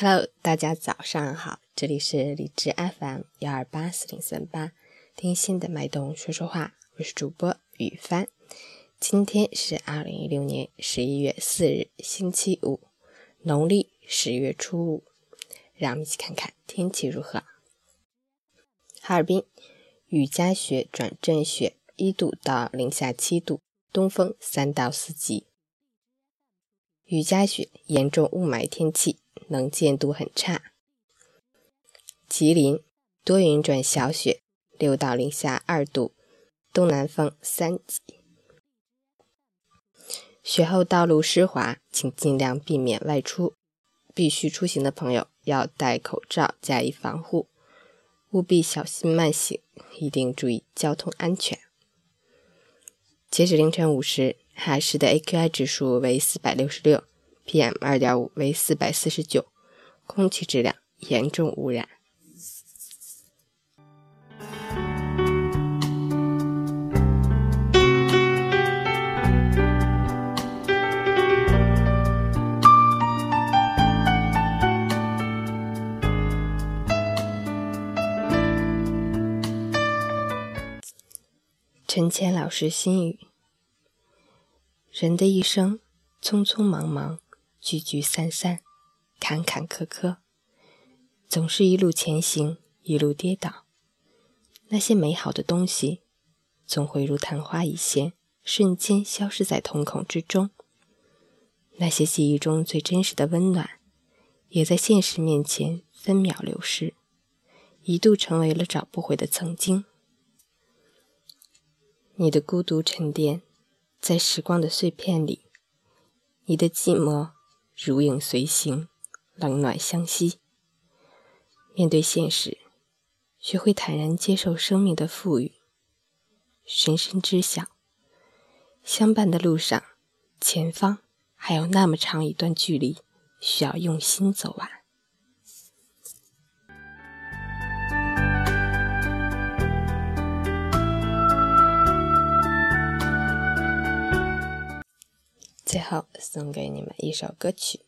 Hello，大家早上好，这里是荔枝 FM 幺二八四零三八，听心的脉动说说话，我是主播雨帆。今天是二零一六年十一月四日，星期五，农历十月初五。让我们一起看看天气如何。哈尔滨雨夹雪转阵雪，一度到零下七度，东风三到四级。雨夹雪，严重雾霾天气。能见度很差。吉林多云转小雪，六到零下二度，东南风三级。雪后道路湿滑，请尽量避免外出。必须出行的朋友要戴口罩，加以防护，务必小心慢行，一定注意交通安全。截止凌晨五时，海市的 AQI 指数为四百六十六。PM 二点五为四百四十九，空气质量严重污染。陈谦老师心语：人的一生，匆匆忙忙。聚聚散散，坎坎坷坷，总是一路前行，一路跌倒。那些美好的东西，总会如昙花一现，瞬间消失在瞳孔之中。那些记忆中最真实的温暖，也在现实面前分秒流失，一度成为了找不回的曾经。你的孤独沉淀在时光的碎片里，你的寂寞。如影随形，冷暖相惜。面对现实，学会坦然接受生命的赋予。深深知晓，相伴的路上，前方还有那么长一段距离，需要用心走完。最后送给你们一首歌曲。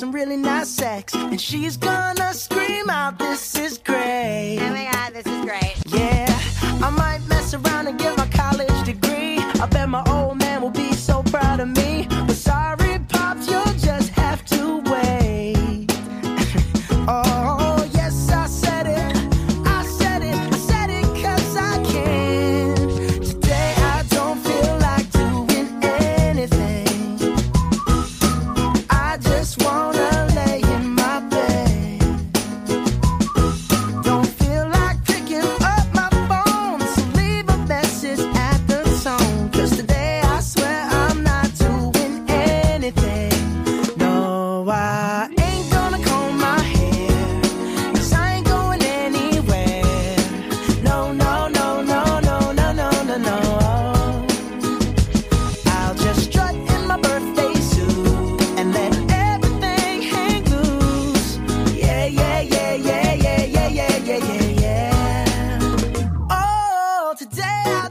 some really nice sex. And she's gonna